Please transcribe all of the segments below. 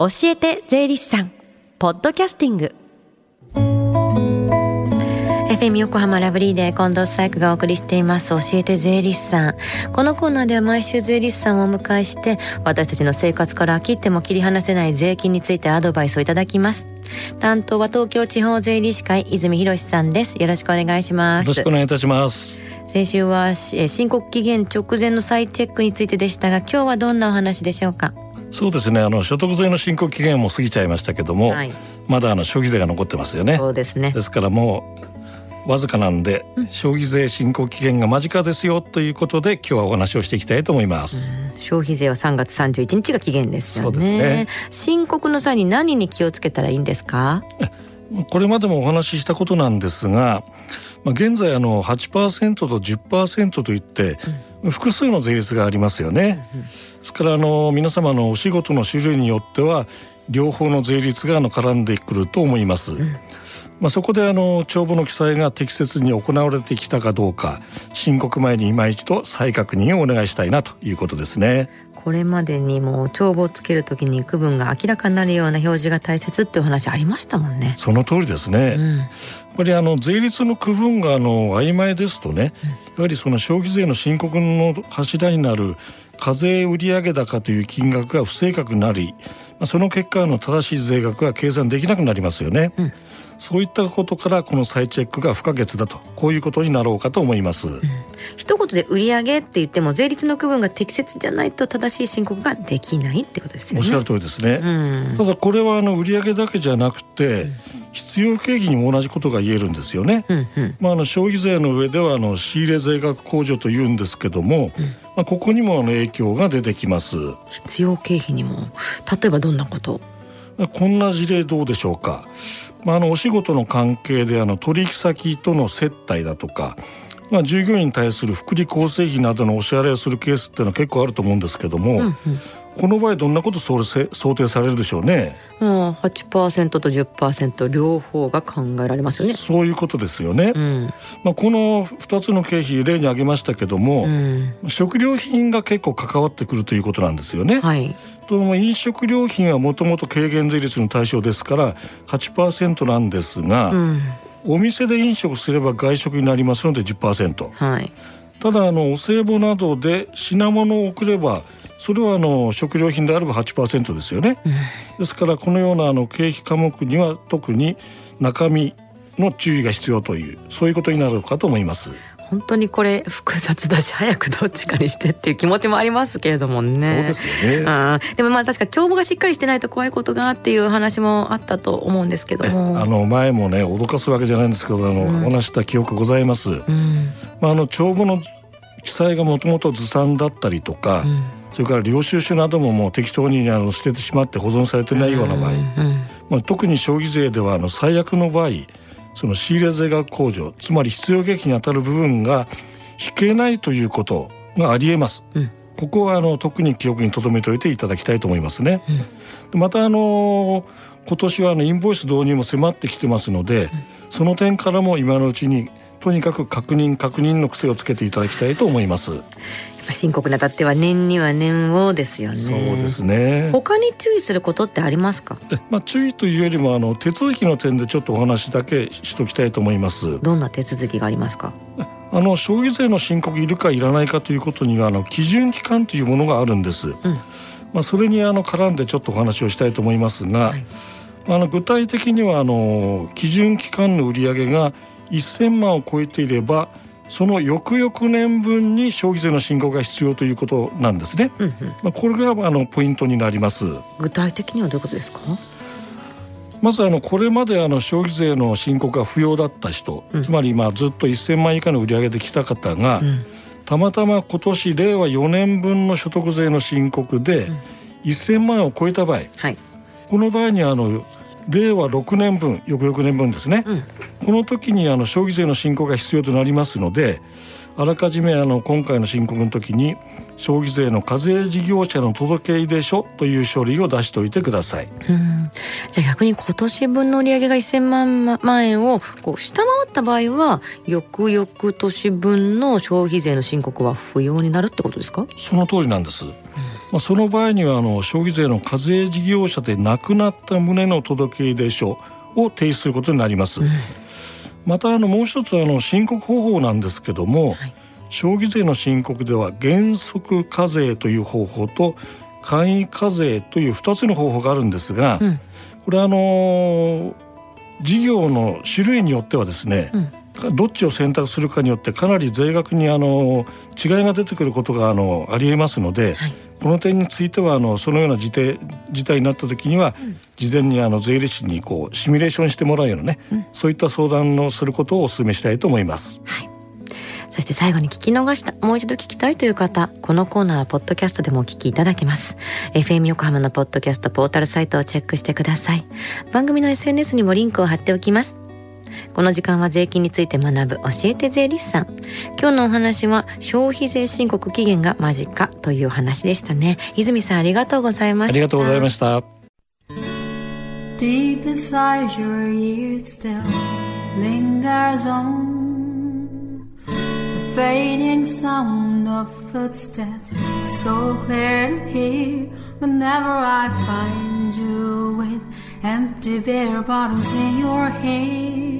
教えて税理士さんポッドキャスティング。FM 横浜ラブリーで近藤紗友がお送りしています。教えて税理士さん。このコーナーでは毎週税理士さんをお迎えして私たちの生活から切っても切り離せない税金についてアドバイスをいただきます。担当は東京地方税理士会泉博さんです。よろしくお願いします。よろしくお願いいたします。先週は申告期限直前の再チェックについてでしたが今日はどんなお話でしょうか？そうですね。あの所得税の申告期限も過ぎちゃいましたけども、はい、まだあの消費税が残ってますよね。そうですね。ですからもうわずかなんで、うん、消費税申告期限が間近ですよということで今日はお話をしていきたいと思います、うん、消費税は3月31日が期限ですよね。そうですね。申告の際に何に気をつけたらいいんですか？これまでもお話ししたことなんですが、まあ、現在あの8%と10%といって、複数の税率がありますよね。ですからあの皆様のお仕事の種類によっては両方の税率があの絡んでくると思います。まあ、そこであの帳簿の記載が適切に行われてきたかどうか申告前に今一度再確認をお願いしたいなということですね。これまでにも帳簿をつけるときに区分が明らかになるような表示が大切っていう話ありましたもんね。その通りですね。うん、やっぱりあの税率の区分があの曖昧ですとね、やはりその消費税の申告の柱になる課税売上高という金額が不正確になり、まあ、その結果の正しい税額が計算できなくなりますよね。うんそういったことからこの再チェックが不可欠だとこういうことになろうかと思います、うん、一言で売上って言っても税率の区分が適切じゃないと正しい申告ができないってことですよね。おっしゃる通りですね、うん、ただこれはあの売上だけじゃなくて、うん。必要経費にも同じことが言えるんですよね。うんうん、まあ、あの消費税の上ではあの仕入れ税額控除というんですけども、うん、まあ、ここにもあの影響が出てきます。必要経費にも。例えばどんなこと？こんな事例どうでしょうか？まあ、あのお仕事の関係であの取引先との接待だとか、まあ、従業員に対する福利厚生費などのお支払いをするケースっていうのは結構あると思うんですけども、うんうんこの場合どんなこと想定されるでしょうね？もう8%と10%両方が考えられますよね。そういうことですよね。うん、まあこの2つの経費例に挙げましたけども、うん、食料品が結構関わってくるということなんですよね。はい。とも飲食料品はもともと軽減税率の対象ですから8%なんですが、うん、お店で飲食すれば外食になりますので10%。はい。ただあのお歳暮などで品物を送ればそれはあの食料品であれば8%ですよね、うん、ですからこのようなあの経費科目には特に中身の注意が必要というそういうことになるかと思います本当にこれ複雑だし早くどっちかにしてっていう気持ちもありますけれどもね。そうですよね、でもまあ確か帳簿がしっかりしてないと怖いことがっていう話もあったと思うんですけども。あの前もね脅かすわけじゃないんですけどあの、うん、お話した記憶ございます、うん、まああの帳簿の記載がもともとずさんだったりとか、うん。それから領収書などももう適当にあの捨ててしまって保存されてないような場合、まあ、特に消費税ではあの最悪の場合その仕入れ税額控除つまり必要経費にあたる部分が引けないということがありえます。うん、ここはあの特に記憶に留めておいていただきたいと思いますね。うん、またあの今年はあのインボイス導入も迫ってきてますので、うん、その点からも今のうちにとにかく確認確認の癖をつけていただきたいと思います。深刻なだっては年には年をですよね。そうですね。他に注意することってありますか？まあ注意というよりもあの手続きの点でちょっとお話だけしときたいと思います。どんな手続きがありますか？あの消費税の申告いるかいらないかということにはあの基準期間というものがあるんです。うん、まあそれにあの絡んでちょっとお話をしたいと思いますが、はい、あの具体的にはあの基準期間の売上が1000万を超えていればその翌々年分に消費税の申告が必要ということなんですね。うんうん、まあ、これがあのポイントになります。具体的にはどういうことですか？まずあのこれまであの消費税の申告が不要だった人、うん、つまりまあずっと1000万以下の売り上げできた方が、うん、たまたま今年令和4年分の所得税の申告で1000万を超えた場合、はい、この場合にあの令和6年分翌々年分ですね、うん、この時にあの消費税の申告が必要となりますのであらかじめあの今回の申告の時に消費税の課税事業者の届け出書という書類を出しておいてください。じゃあ逆に今年分の売上が1000万万円をこう下回った場合は翌々年分の消費税の申告は不要になるってことですか？その通りなんです。うんまあ、その場合にはあの消費税の課税事業者で亡くなった旨の届出書を提出することになります。うん、またあのもう一つあの申告方法なんですけども、はい、消費税の申告では原則課税という方法と簡易課税という2つの方法があるんですが、うん、これあの事業の種類によってはですね、うんどっちを選択するかによってかなり税額にあの違いが出てくることがあのありえますので、はい、この点についてはあのそのような事態事態になった時には、うん、事前にあの税理士にこうシミュレーションしてもらうようなね、うん、そういった相談をすることをお勧めしたいと思います。はいそして最後に聞き逃した、もう一度聞きたいという方、このコーナーはポッドキャストでもお聞きいただけます。FM 横浜のポッドキャストポータルサイトをチェックしてください。番組の SNS にもリンクを貼っておきます。この時間は税金について学ぶ教えて税理士さん。今日のお話は消費税申告期限が間近という話でしたね。泉さんありがとうございました。ありがとうございました。Deep inside your ears still lingers on the fading sound of footsteps so clear to hear whenever I find you with empty beer bottles in your hand.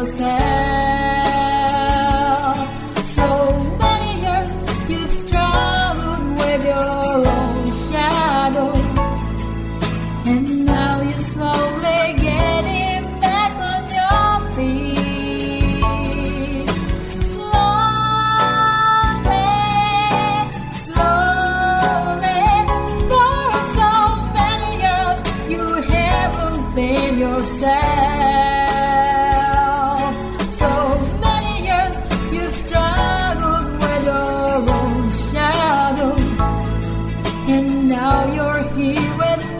yourself. and now you're here with